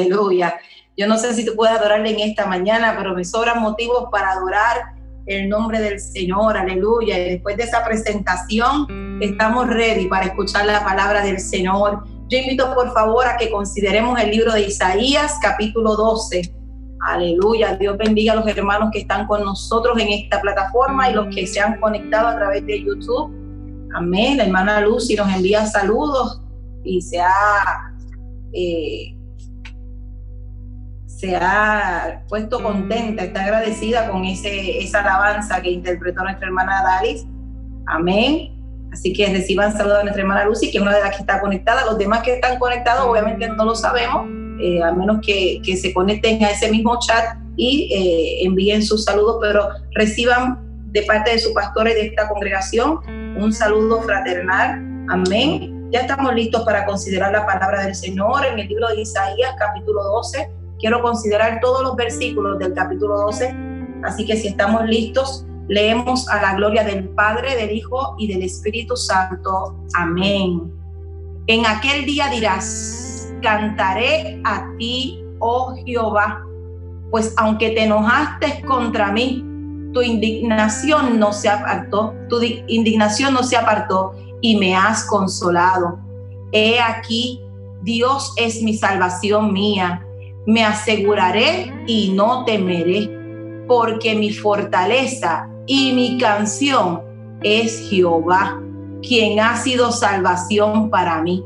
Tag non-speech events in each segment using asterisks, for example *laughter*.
Aleluya. Yo no sé si tú puedes adorarle en esta mañana, pero me sobran motivos para adorar el nombre del Señor. Aleluya. Y después de esa presentación, estamos ready para escuchar la palabra del Señor. Yo invito por favor a que consideremos el libro de Isaías, capítulo 12. Aleluya. Dios bendiga a los hermanos que están con nosotros en esta plataforma y los que se han conectado a través de YouTube. Amén. La hermana Lucy nos envía saludos y se ha, eh, se ha puesto contenta, está agradecida con ese, esa alabanza que interpretó nuestra hermana Dalis. Amén. Así que reciban saludos a nuestra hermana Lucy, que es una de las que está conectada. Los demás que están conectados, obviamente no lo sabemos, eh, a menos que, que, se conecten a ese mismo chat y eh, envíen sus saludos, pero reciban de parte de su pastor y de esta congregación un saludo fraternal. Amén. Ya estamos listos para considerar la palabra del Señor en el libro de Isaías, capítulo 12. Quiero considerar todos los versículos del capítulo 12. Así que si estamos listos, leemos a la gloria del Padre, del Hijo y del Espíritu Santo. Amén. En aquel día dirás, cantaré a ti, oh Jehová, pues aunque te enojaste contra mí, tu indignación no se apartó, tu indignación no se apartó y me has consolado. He aquí, Dios es mi salvación mía. Me aseguraré y no temeré, porque mi fortaleza y mi canción es Jehová, quien ha sido salvación para mí.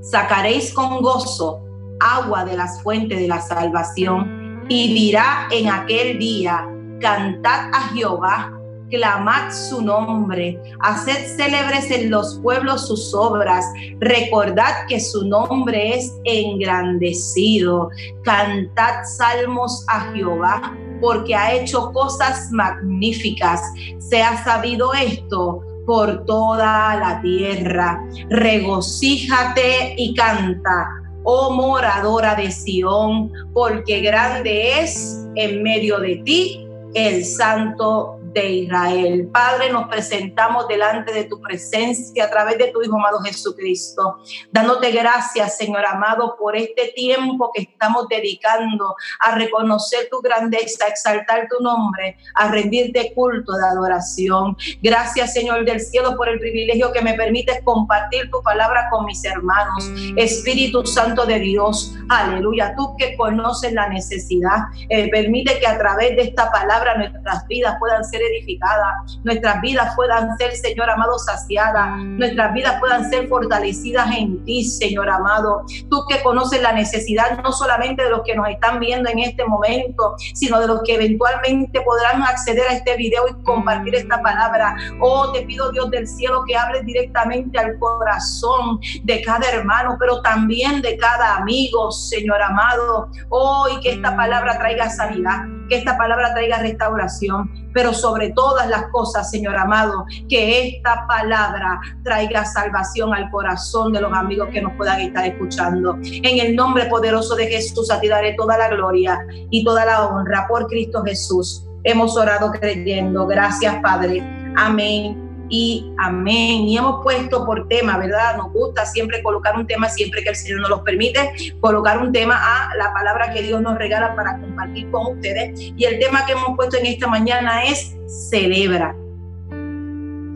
Sacaréis con gozo agua de las fuentes de la salvación y dirá en aquel día, cantad a Jehová, clamad su nombre, haced célebres en los pueblos sus obras, recordad que su nombre es engrandecido, cantad salmos a Jehová, porque ha hecho cosas magníficas, se ha sabido esto por toda la tierra, regocíjate y canta. Oh moradora de Sión, porque grande es en medio de ti el Santo de Israel. Padre, nos presentamos delante de tu presencia a través de tu Hijo amado Jesucristo, dándote gracias, Señor amado, por este tiempo que estamos dedicando a reconocer tu grandeza, a exaltar tu nombre, a rendirte culto de adoración. Gracias, Señor del cielo, por el privilegio que me permites compartir tu palabra con mis hermanos. Espíritu Santo de Dios, aleluya, tú que conoces la necesidad, eh, permite que a través de esta palabra nuestras vidas puedan ser edificadas, nuestras vidas puedan ser, Señor amado, saciadas, nuestras vidas puedan ser fortalecidas en ti, Señor amado. Tú que conoces la necesidad no solamente de los que nos están viendo en este momento, sino de los que eventualmente podrán acceder a este video y compartir esta palabra. Oh, te pido Dios del cielo que hables directamente al corazón de cada hermano, pero también de cada amigo, Señor amado. Oh, y que esta palabra traiga sanidad, que esta palabra traiga restauración, pero sobre todas las cosas, Señor amado, que esta palabra traiga salvación al corazón de los amigos que nos puedan estar escuchando. En el nombre poderoso de Jesús, a ti daré toda la gloria y toda la honra por Cristo Jesús. Hemos orado creyendo. Gracias, Padre. Amén y amén. Y hemos puesto por tema, ¿verdad? Nos gusta siempre colocar un tema, siempre que el Señor nos lo permite, colocar un tema a la palabra que Dios nos regala para compartir con ustedes. Y el tema que hemos puesto en esta mañana es celebra.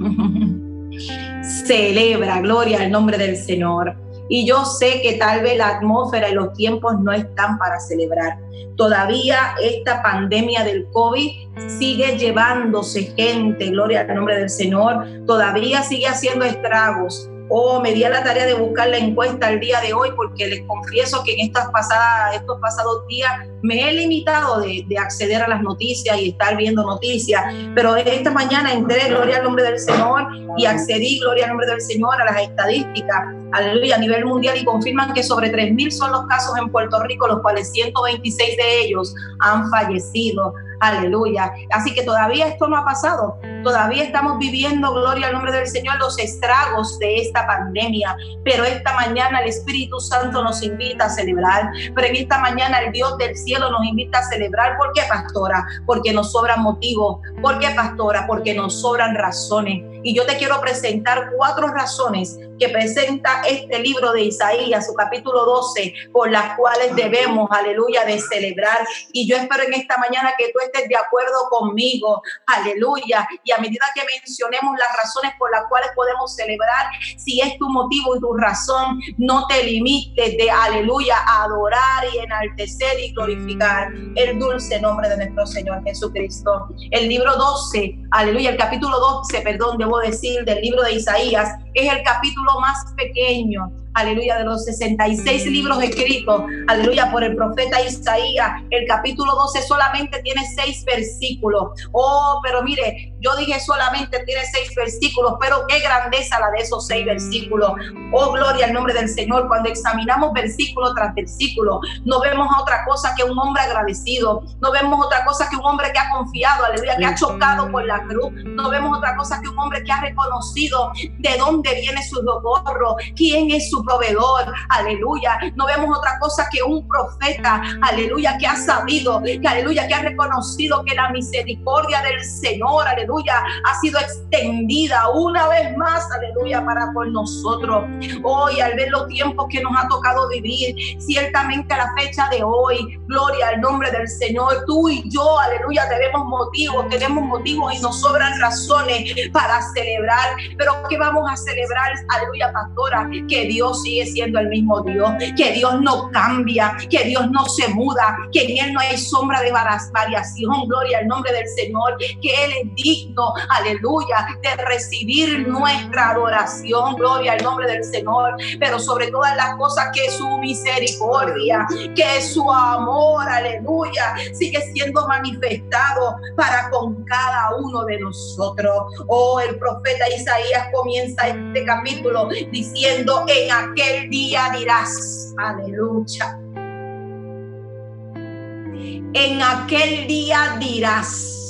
*laughs* celebra, gloria al nombre del Señor. Y yo sé que tal vez la atmósfera y los tiempos no están para celebrar. Todavía esta pandemia del COVID sigue llevándose gente, gloria al nombre del Señor, todavía sigue haciendo estragos. O me di a la tarea de buscar la encuesta el día de hoy porque les confieso que en estas pasadas, estos pasados días me he limitado de, de, acceder a las noticias y estar viendo noticias, pero esta mañana entré, gloria al nombre del Señor, y accedí, gloria al nombre del Señor, a las estadísticas, aleluya, a nivel mundial y confirman que sobre 3.000 son los casos en Puerto Rico, los cuales 126 de ellos han fallecido. Aleluya. Así que todavía esto no ha pasado. Todavía estamos viviendo, gloria al nombre del Señor, los estragos de esta pandemia. Pero esta mañana el Espíritu Santo nos invita a celebrar. Pero en esta mañana el Dios del cielo nos invita a celebrar. ¿Por qué, pastora? Porque nos sobran motivos. ¿Por qué, pastora? Porque nos sobran razones Y yo te quiero presentar cuatro razones que presenta este libro de Isaías, su capítulo 12, por las cuales debemos, aleluya, de celebrar. Y yo espero en esta mañana que tú estés de acuerdo conmigo, aleluya. Y a medida que mencionemos las razones por las cuales podemos celebrar, si es tu motivo y tu razón, no te limites de, aleluya, adorar y enaltecer y glorificar el dulce nombre de nuestro Señor Jesucristo. El libro 12, aleluya, el capítulo 12, perdón, decir, del libro de Isaías, es el capítulo más pequeño aleluya, de los 66 libros escritos, aleluya, por el profeta Isaías, el capítulo 12 solamente tiene seis versículos. Oh, pero mire, yo dije solamente tiene seis versículos, pero qué grandeza la de esos seis versículos. Oh, gloria al nombre del Señor. Cuando examinamos versículo tras versículo, no vemos otra cosa que un hombre agradecido, no vemos otra cosa que un hombre que ha confiado, aleluya, que ha chocado por la cruz, no vemos otra cosa que un hombre que ha reconocido de dónde viene su socorro, quién es su proveedor, aleluya. No vemos otra cosa que un profeta, aleluya, que ha sabido, que aleluya, que ha reconocido que la misericordia del Señor, aleluya, ha sido extendida una vez más, aleluya, para con nosotros. Hoy, al ver los tiempos que nos ha tocado vivir, ciertamente a la fecha de hoy, gloria al nombre del Señor, tú y yo, aleluya, tenemos motivos, tenemos motivos y nos sobran razones para celebrar. Pero ¿qué vamos a celebrar, aleluya, pastora? Que Dios sigue siendo el mismo Dios, que Dios no cambia, que Dios no se muda, que en Él no hay sombra de variación, gloria al nombre del Señor, que Él es digno, aleluya, de recibir nuestra adoración, gloria al nombre del Señor, pero sobre todas las cosas que su misericordia, que su amor, aleluya, sigue siendo manifestado para con cada uno de nosotros. Oh, el profeta Isaías comienza este capítulo diciendo en aquel día dirás, aleluya. En aquel día dirás,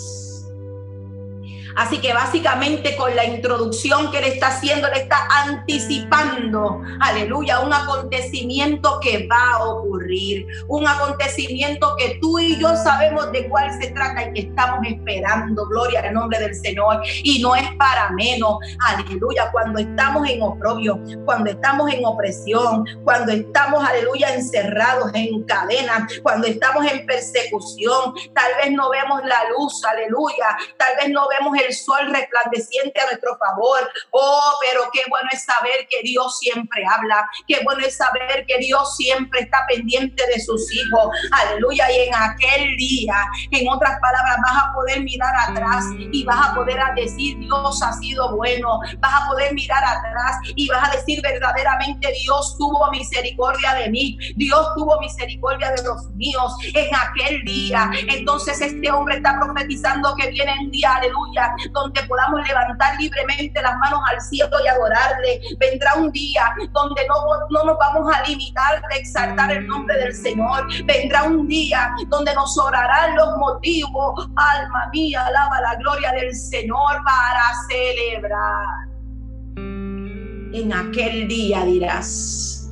Así que básicamente con la introducción que le está haciendo, le está anticipando, aleluya, un acontecimiento que va a ocurrir, un acontecimiento que tú y yo sabemos de cuál se trata y que estamos esperando, gloria al nombre del Señor. Y no es para menos, aleluya, cuando estamos en oprobio, cuando estamos en opresión, cuando estamos, aleluya, encerrados en cadenas, cuando estamos en persecución, tal vez no vemos la luz, aleluya, tal vez no vemos el sol resplandeciente a nuestro favor. Oh, pero qué bueno es saber que Dios siempre habla. Qué bueno es saber que Dios siempre está pendiente de sus hijos. Aleluya. Y en aquel día, en otras palabras, vas a poder mirar atrás y vas a poder decir, Dios ha sido bueno. Vas a poder mirar atrás y vas a decir verdaderamente, Dios tuvo misericordia de mí. Dios tuvo misericordia de los míos en aquel día. Entonces este hombre está profetizando que viene un día, aleluya, donde podamos levantar libremente las manos al cielo y adorarle. Vendrá un día donde no, no nos vamos a limitar de exaltar el nombre del Señor. Vendrá un día donde nos orarán los motivos. Alma mía, alaba la gloria del Señor para celebrar. En aquel día dirás.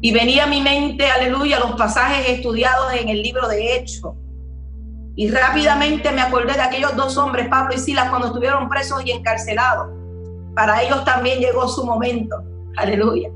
Y venía mi mente, aleluya, los pasajes estudiados en el libro de Hechos y rápidamente me acordé de aquellos dos hombres, Pablo y Silas, cuando estuvieron presos y encarcelados. Para ellos también llegó su momento. Aleluya.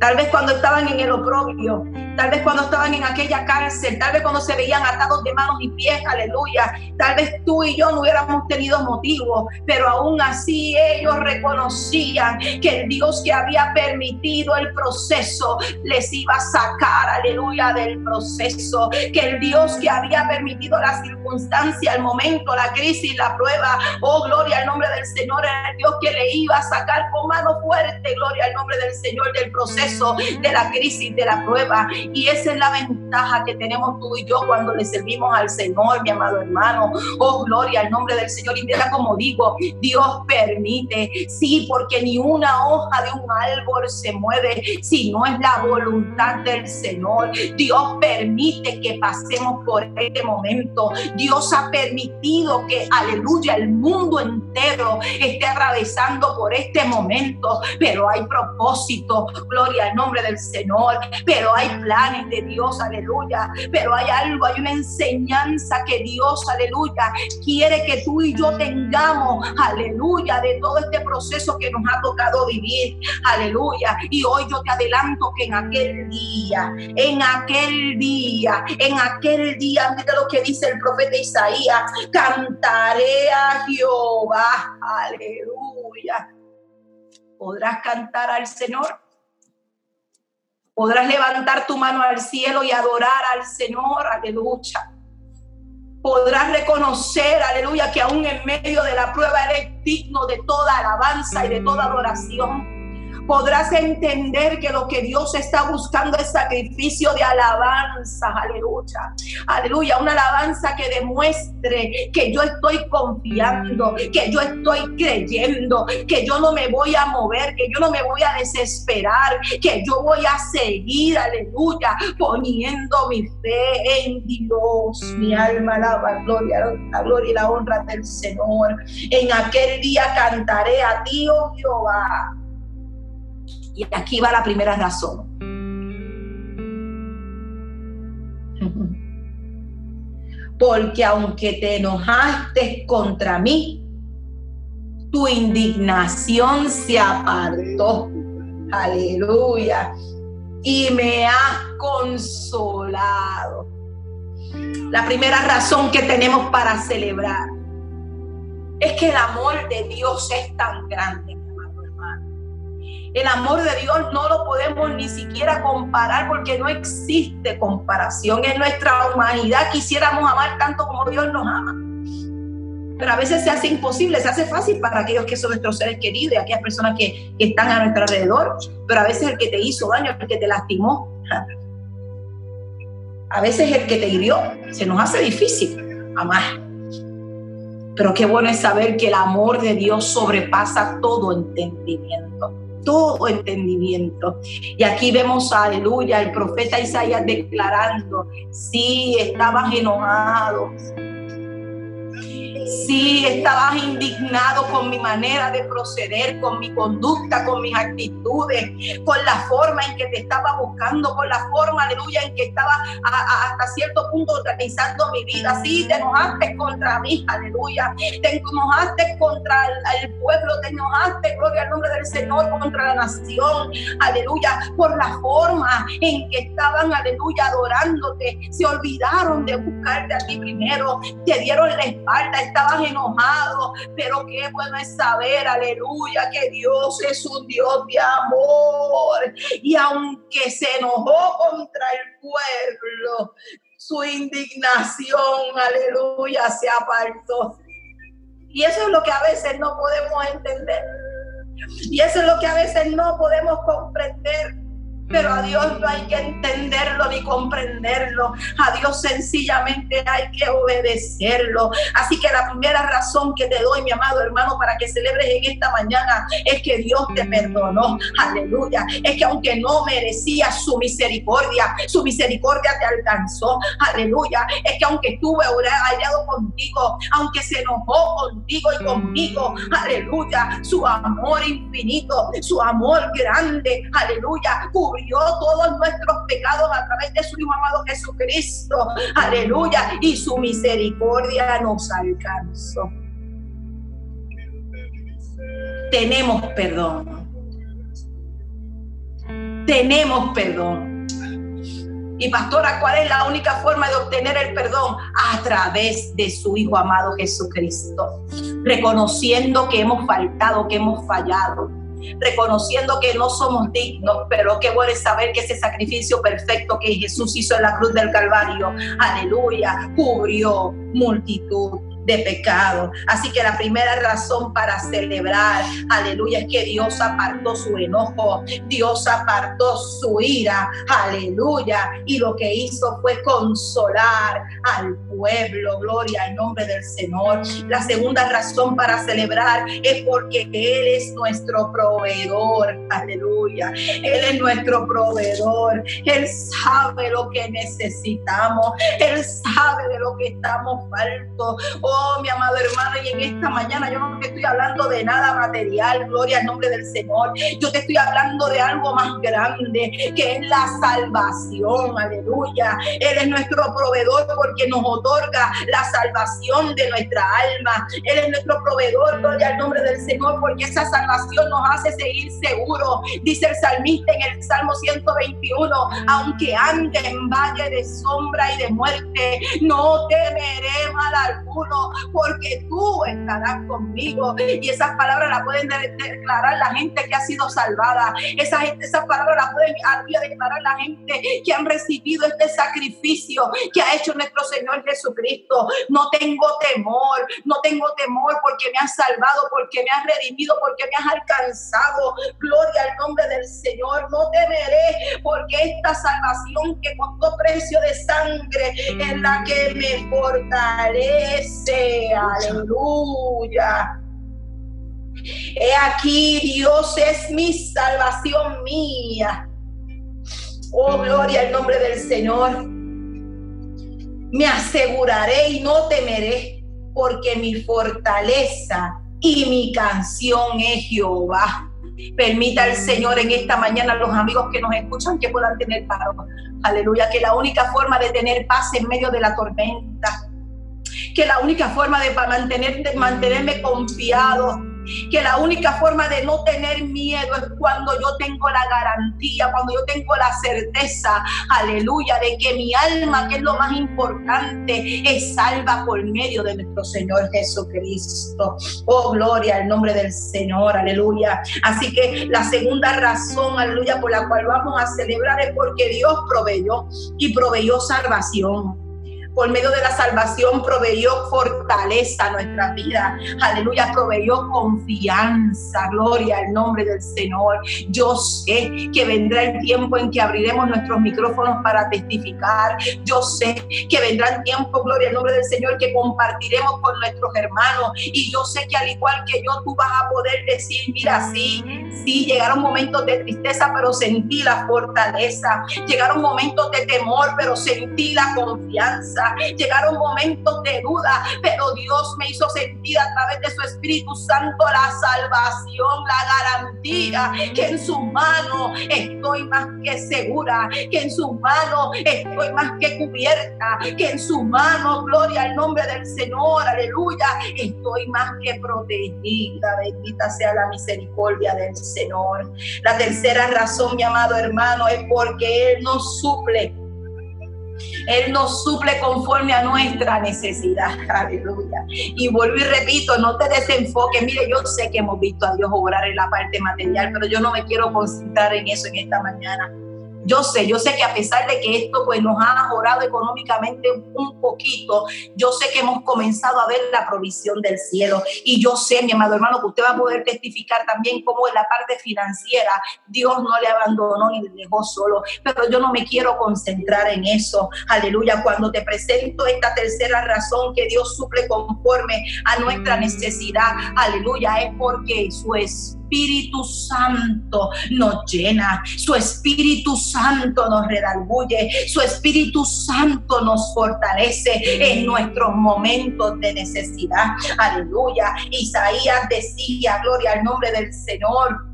Tal vez cuando estaban en el oprobio, tal vez cuando estaban en aquella cárcel, tal vez cuando se veían atados de manos y pies, aleluya. Tal vez tú y yo no hubiéramos tenido motivo, pero aún así ellos reconocían que el Dios que había permitido el proceso les iba a sacar, aleluya, del proceso. Que el Dios que había permitido la circunstancia, el momento, la crisis, la prueba, oh gloria al nombre del Señor, el Dios que le iba a sacar con mano fuerte, gloria al nombre del Señor, del proceso, de la crisis, de la prueba. Y esa es la ventaja que tenemos tú y yo cuando le servimos al Señor, mi amado hermano. Oh, gloria al nombre del Señor. Y mira como digo, Dios permite, sí, porque ni una hoja de un árbol se mueve si no es la voluntad del Señor. Dios permite que pasemos por este momento. Dios ha permitido que, aleluya, el mundo entero esté atravesando por este momento, pero hay propósito gloria al nombre del Señor, pero hay de Dios, aleluya, pero hay algo, hay una enseñanza que Dios, aleluya, quiere que tú y yo tengamos, aleluya, de todo este proceso que nos ha tocado vivir, aleluya, y hoy yo te adelanto que en aquel día, en aquel día, en aquel día, mira lo que dice el profeta Isaías, cantaré a Jehová, aleluya. ¿Podrás cantar al Señor? Podrás levantar tu mano al cielo y adorar al Señor, aleluya. Podrás reconocer, aleluya, que aún en medio de la prueba eres digno de toda alabanza y de toda adoración podrás entender que lo que Dios está buscando es sacrificio de alabanza, aleluya. Aleluya, una alabanza que demuestre que yo estoy confiando, que yo estoy creyendo, que yo no me voy a mover, que yo no me voy a desesperar, que yo voy a seguir, aleluya, poniendo mi fe en Dios. Mi alma alaba gloria, la gloria y la honra del Señor. En aquel día cantaré a ti, oh Jehová y aquí va la primera razón. Porque aunque te enojaste contra mí, tu indignación se apartó. Aleluya. Y me has consolado. La primera razón que tenemos para celebrar es que el amor de Dios es tan grande el amor de Dios no lo podemos ni siquiera comparar porque no existe comparación. En nuestra humanidad quisiéramos amar tanto como Dios nos ama. Pero a veces se hace imposible, se hace fácil para aquellos que son nuestros seres queridos y aquellas personas que, están a nuestro alrededor. Pero a veces el que te hizo daño, el que te lastimó, *laughs* a veces el que te hirió, se nos hace difícil amar. Pero qué bueno es saber que el amor de Dios sobrepasa todo entendimiento todo entendimiento. Y aquí vemos, aleluya, el profeta Isaías declarando, sí, estabas enojado, Sí, estabas indignado con mi manera de proceder, con mi conducta, con mis actitudes, con la forma en que te estaba buscando, con la forma, aleluya, en que estaba hasta cierto punto organizando mi vida. Sí, te enojaste contra mí, aleluya. Te enojaste contra el, pueblo, te enojaste, gloria al nombre del Señor, contra la nación, aleluya, por la forma en que estaban, aleluya, adorándote. Se olvidaron de buscarte a ti primero, te dieron la espalda, estabas enojado, pero qué bueno es saber, aleluya, que Dios es un Dios de amor. Y aunque se enojó contra el pueblo, su indignación, aleluya, se apartó. Y eso es lo que a veces no podemos entender. Y eso es lo que a veces no podemos comprender pero a Dios no hay que entenderlo ni comprenderlo. A Dios sencillamente hay que obedecerlo. Así que la primera razón que te doy, mi amado hermano, para que celebres en esta mañana es que Dios te perdonó. Aleluya. Es que aunque no merecías su misericordia, su misericordia te alcanzó. Aleluya. Es que aunque estuve hallado contigo, aunque se enojó contigo y conmigo, aleluya. Su amor infinito, su amor grande, aleluya todos nuestros pecados a través de su Hijo amado Jesucristo. Aleluya. Y su misericordia nos alcanzó. Tenemos perdón. Tenemos perdón. Y pastora, ¿cuál es la única forma de obtener el perdón? A través de su Hijo amado Jesucristo. Reconociendo que hemos faltado, que hemos fallado reconociendo que no somos dignos, pero qué bueno es saber que ese sacrificio perfecto que Jesús hizo en la cruz del Calvario, aleluya, cubrió multitud de pecado. Así que la primera razón para celebrar, aleluya, es que Dios apartó su enojo, Dios apartó su ira, aleluya, y lo que hizo fue consolar al pueblo, gloria al nombre del Señor. La segunda razón para celebrar es porque Él es nuestro proveedor, aleluya, Él es nuestro proveedor, Él sabe lo que necesitamos, Él sabe de lo que estamos faltos. Oh, mi amado hermano, y en esta mañana yo no te estoy hablando de nada material, gloria al nombre del Señor. Yo te estoy hablando de algo más grande, que es la salvación, aleluya. Él es nuestro proveedor porque nos otorga la salvación de nuestra alma. Él es nuestro proveedor, gloria al nombre del Señor, porque esa salvación nos hace seguir seguros. Dice el salmista en el Salmo 121, aunque ande en valle de sombra y de muerte, no temeré mal alguno, porque tú estarás conmigo. Y esas palabras las pueden declarar la gente que ha sido salvada. Esas, esas palabras las pueden declarar la gente que han recibido este sacrificio que ha hecho nuestro Señor Jesucristo. No tengo temor, no tengo temor porque me has salvado, porque me has redimido, porque me has alcanzado. Gloria al nombre del Señor. No temeré porque esta salvación que costó precio de sangre es la que me fortalece. Aleluya. He aquí, Dios es mi salvación mía. Oh, gloria al nombre del Señor. Me aseguraré y no temeré, porque mi fortaleza y mi canción es Jehová. Permita al Señor en esta mañana a los amigos que nos escuchan que puedan tener paz. Aleluya, que la única forma de tener paz en medio de la tormenta, que la única forma de mantener, de mantenerme confiado, que la única forma de no tener miedo es cuando yo tengo la garantía, cuando yo tengo la certeza, aleluya, de que mi alma, que es lo más importante, es salva por medio de nuestro Señor Jesucristo. Oh, gloria al nombre del Señor, aleluya. Así que la segunda razón, aleluya, por la cual vamos a celebrar es porque Dios proveyó y proveyó salvación por medio de la salvación proveyó fortaleza a nuestra vida. Aleluya, proveyó confianza. Gloria al nombre del Señor. Yo sé que vendrá el tiempo en que abriremos nuestros micrófonos para testificar. Yo sé que vendrá el tiempo, gloria al nombre del Señor, que compartiremos con nuestros hermanos. Y yo sé que al igual que yo, tú vas a poder decir, mira, sí, sí, llegaron momentos de tristeza, pero sentí la fortaleza. Llegaron momentos de temor, pero sentí la confianza. Llegaron momentos de duda, pero Dios me hizo sentir a través de su Espíritu Santo la salvación, la garantía, que en su mano estoy más que segura, que en su mano estoy más que cubierta, que en su mano, gloria al nombre del Señor, aleluya, estoy más que protegida. Bendita sea la misericordia del Señor. La tercera razón, mi amado hermano, es porque Él nos suple él nos suple conforme a nuestra necesidad. Aleluya. Y vuelvo y repito, no te desenfoques. Mire, yo sé que hemos visto a Dios obrar en la parte material, pero yo no me quiero concentrar en eso en esta mañana. Yo sé, yo sé que a pesar de que esto pues nos ha mejorado económicamente un poquito, yo sé que hemos comenzado a ver la provisión del cielo. Y yo sé, mi amado hermano, que usted va a poder testificar también cómo en la parte financiera Dios no le abandonó ni le dejó solo, pero yo no me quiero concentrar en eso. Aleluya, cuando te presento esta tercera razón que Dios suple conforme a nuestra necesidad, aleluya, es porque su es Espíritu Santo nos llena, su Espíritu Santo nos redarguye, su Espíritu Santo nos fortalece en nuestros momentos de necesidad. Aleluya. Isaías decía, gloria al nombre del Señor.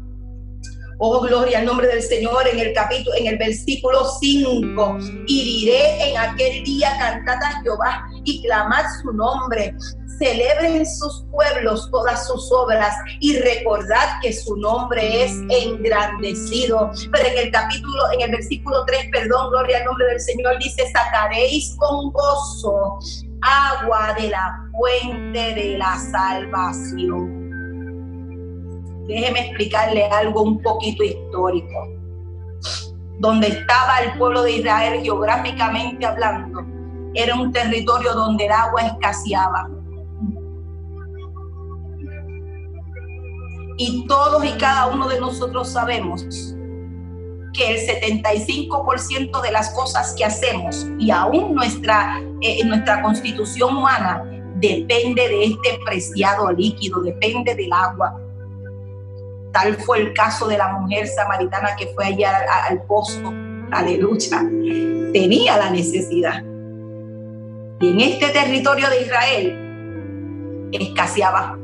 Oh, gloria al nombre del Señor en el capítulo, en el versículo 5. Y diré en aquel día, cantad a Jehová y clamad su nombre celebren sus pueblos todas sus obras y recordad que su nombre es engrandecido. Pero en el capítulo, en el versículo 3, perdón, gloria al nombre del Señor, dice, sacaréis con gozo agua de la fuente de la salvación. Déjeme explicarle algo un poquito histórico. Donde estaba el pueblo de Israel geográficamente hablando, era un territorio donde el agua escaseaba Y todos y cada uno de nosotros sabemos que el 75% de las cosas que hacemos y aún nuestra, eh, nuestra constitución humana depende de este preciado líquido, depende del agua. Tal fue el caso de la mujer samaritana que fue allá al, al pozo, aleluya, tenía la necesidad. Y en este territorio de Israel escaseaba.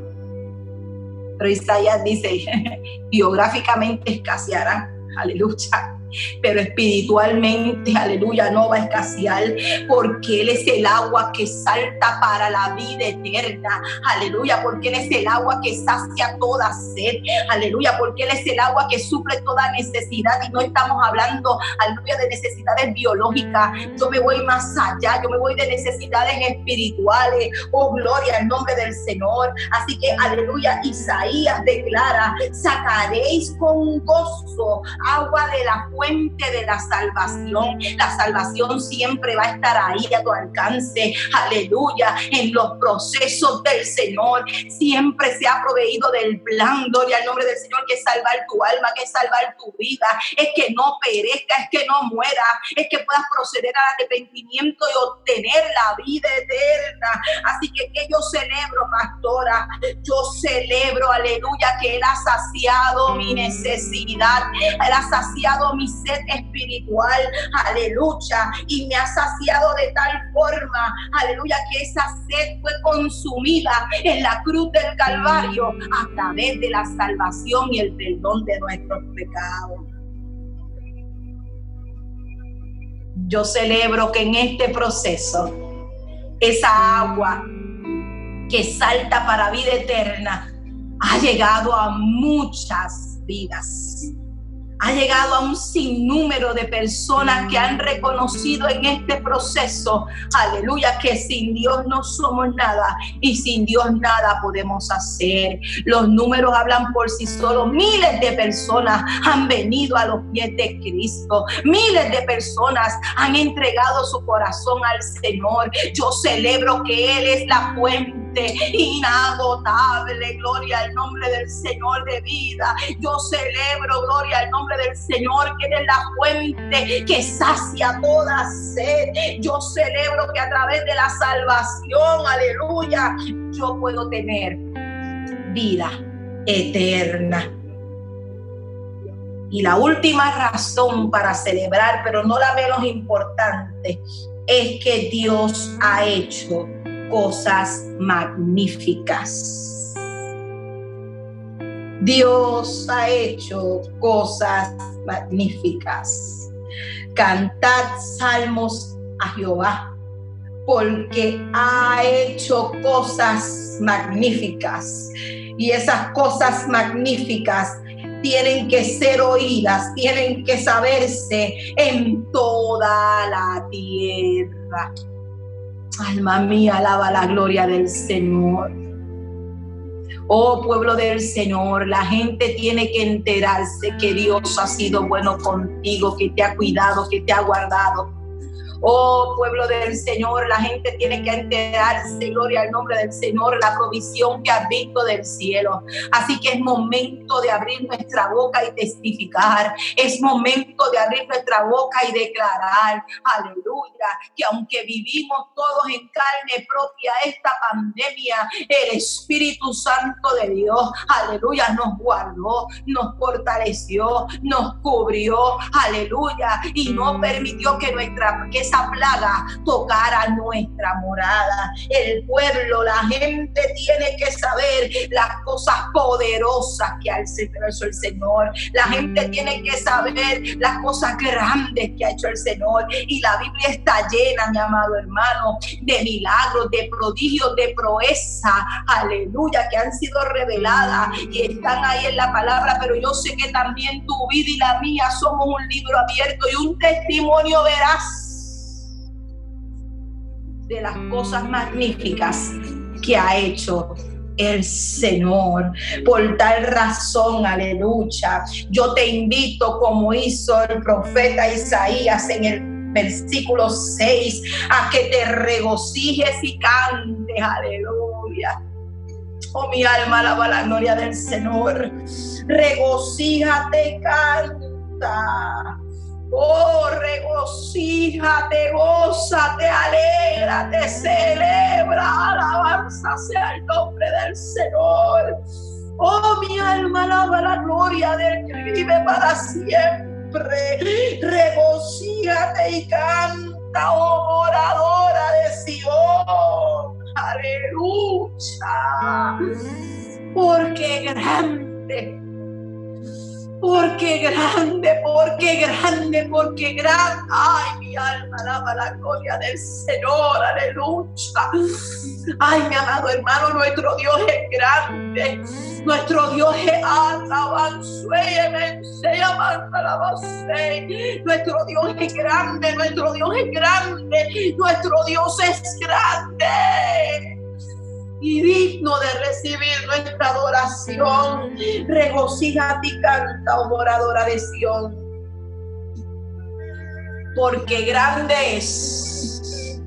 Pero Isaías dice, *laughs* biográficamente escasearán. Aleluya pero espiritualmente, aleluya, no va a escasear, porque Él es el agua que salta para la vida eterna, aleluya, porque Él es el agua que sacia toda sed, aleluya, porque Él es el agua que suple toda necesidad. Y no estamos hablando, aleluya, de necesidades biológicas, yo me voy más allá, yo me voy de necesidades espirituales, oh gloria al nombre del Señor, así que, aleluya, Isaías declara, sacaréis con gozo agua de la de la salvación. La salvación siempre va a estar ahí a tu alcance. Aleluya. En los procesos del Señor siempre se ha proveído del plan. Gloria al nombre del Señor que es salvar tu alma, que es salvar tu vida. Es que no perezca, es que no muera, es que puedas proceder al arrepentimiento y obtener la vida eterna. Así que que yo celebro, pastora, yo celebro, aleluya, que Él ha saciado mi necesidad, Él ha saciado mi sed espiritual, aleluya, y me ha saciado de tal forma, aleluya, que esa sed fue consumida en la cruz del Calvario a través de la salvación y el perdón de nuestros pecados. Yo celebro que en este proceso esa agua que salta para vida eterna ha llegado a muchas vidas ha llegado a un sinnúmero de personas que han reconocido en este proceso, aleluya, que sin Dios no somos nada y sin Dios nada podemos hacer. Los números hablan por sí solos. Miles de personas han venido a los pies de Cristo. Miles de personas han entregado su corazón al Señor. Yo celebro que Él es la fuente inagotable. Gloria al nombre del Señor de vida. Yo celebro, gloria al nombre del Señor, que es la fuente que sacia toda sed. Yo celebro que a través de la salvación, aleluya, yo puedo tener vida eterna. Y la última razón para celebrar, pero no la menos importante, es que Dios ha hecho cosas magníficas. Dios ha hecho cosas magníficas. Cantad salmos a Jehová, porque ha hecho cosas magníficas. Y esas cosas magníficas tienen que ser oídas, tienen que saberse en toda la tierra. Alma mía, alaba la gloria del Señor. Oh pueblo del Señor, la gente tiene que enterarse que Dios ha sido bueno contigo, que te ha cuidado, que te ha guardado Oh, pueblo del Señor, la gente tiene que enterarse, gloria al nombre del Señor, la provisión que ha visto del cielo. Así que es momento de abrir nuestra boca y testificar. Es momento de abrir nuestra boca y declarar, aleluya, que aunque vivimos todos en carne propia esta pandemia, el Espíritu Santo de Dios, aleluya, nos guardó, nos fortaleció, nos cubrió, aleluya, y no permitió que nuestra que esa plaga tocara nuestra morada. El pueblo, la gente tiene que saber las cosas poderosas que ha hecho el Señor. La gente tiene que saber las cosas grandes que ha hecho el Señor. Y la Biblia está llena, mi amado hermano, de milagros, de prodigios, de proeza. Aleluya, que han sido reveladas y están ahí en la palabra. Pero yo sé que también tu vida y la mía somos un libro abierto y un testimonio veraz de las cosas magníficas que ha hecho el Señor. Por tal razón, aleluya, yo te invito como hizo el profeta Isaías en el versículo 6, a que te regocijes y cantes, aleluya. Oh, mi alma alaba la gloria del Señor. Regocíjate, canta. Oh, regocíjate, gózate, te celebra, alabanza sea el nombre del Señor. Oh, mi alma alaba la gloria del que vive para siempre. Regocíjate y canta, oh moradora de Sion. aleluya. Porque grande porque grande, porque grande, porque grande. Ay, mi alma alaba la gloria del Señor, aleluya. Ay, mi amado hermano, nuestro Dios es grande. Nuestro Dios es Nuestro Dios es grande, nuestro Dios es grande, nuestro Dios es grande y digno de recibir nuestra adoración. Regocíjate y canta, oh moradora de Sión. Porque grande es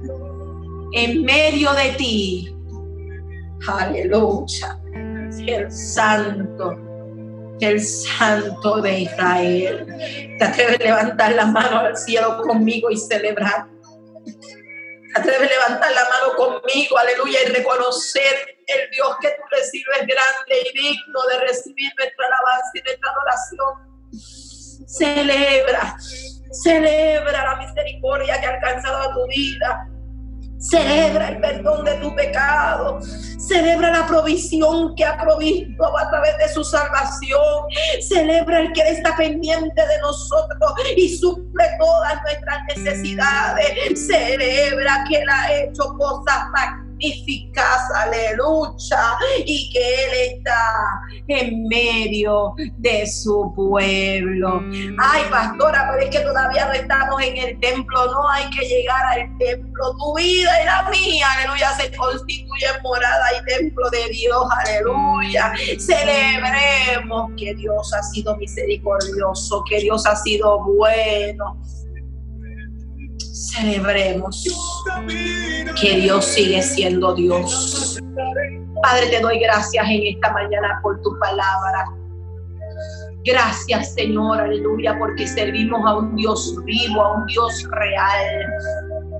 en medio de ti. Aleluya. El santo, el santo de Israel. Te atreves a levantar la mano al cielo conmigo y celebrar Atreve a levantar la mano conmigo, aleluya, y reconocer el Dios que tú recibes grande y digno de recibir nuestra alabanza y nuestra adoración. Celebra, celebra la misericordia que ha alcanzado a tu vida. Celebra el perdón de tu pecado. Celebra la provisión que ha provisto a través de su salvación. Celebra el que está pendiente de nosotros y suple todas nuestras necesidades. Celebra que Él ha hecho cosas magníficas aleluya, y que Él está en medio de su pueblo. Ay, pastora, pero es que todavía no estamos en el templo, no hay que llegar al templo. Tu vida y la mía, aleluya, se constituye morada y templo de Dios, aleluya. Celebremos que Dios ha sido misericordioso, que Dios ha sido bueno celebremos que Dios sigue siendo Dios. Padre, te doy gracias en esta mañana por tu palabra. Gracias, Señor, aleluya, porque servimos a un Dios vivo, a un Dios real.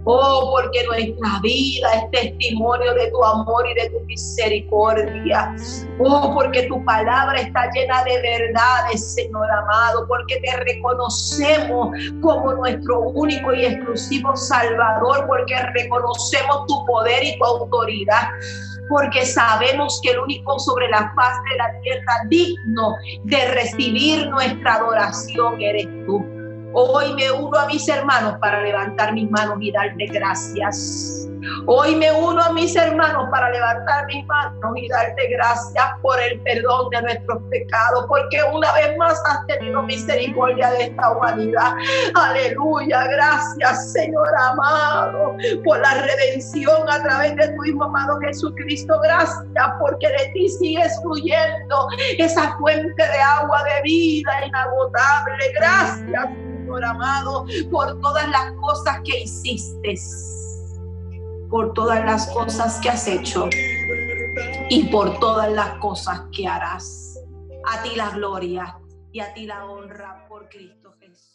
Oh, porque nuestra vida es testimonio de tu amor y de tu misericordia. Oh, porque tu palabra está llena de verdades, Señor amado, porque te reconocemos como nuestro único y exclusivo Salvador, porque reconocemos tu poder y tu autoridad porque sabemos que el único sobre la faz de la tierra digno de recibir nuestra adoración eres tú. Hoy me uno a mis hermanos para levantar mis manos y darte gracias. Hoy me uno a mis hermanos para levantar mis manos y darte gracias por el perdón de nuestros pecados, porque una vez más has tenido misericordia de esta humanidad. Aleluya, gracias Señor amado por la redención a través de tu Hijo amado Jesucristo. Gracias porque de ti sigues fluyendo esa fuente de agua de vida inagotable. Gracias Amado por todas las cosas que hiciste por todas las cosas que has hecho y por todas las cosas que harás. A ti la gloria y a ti la honra por Cristo Jesús.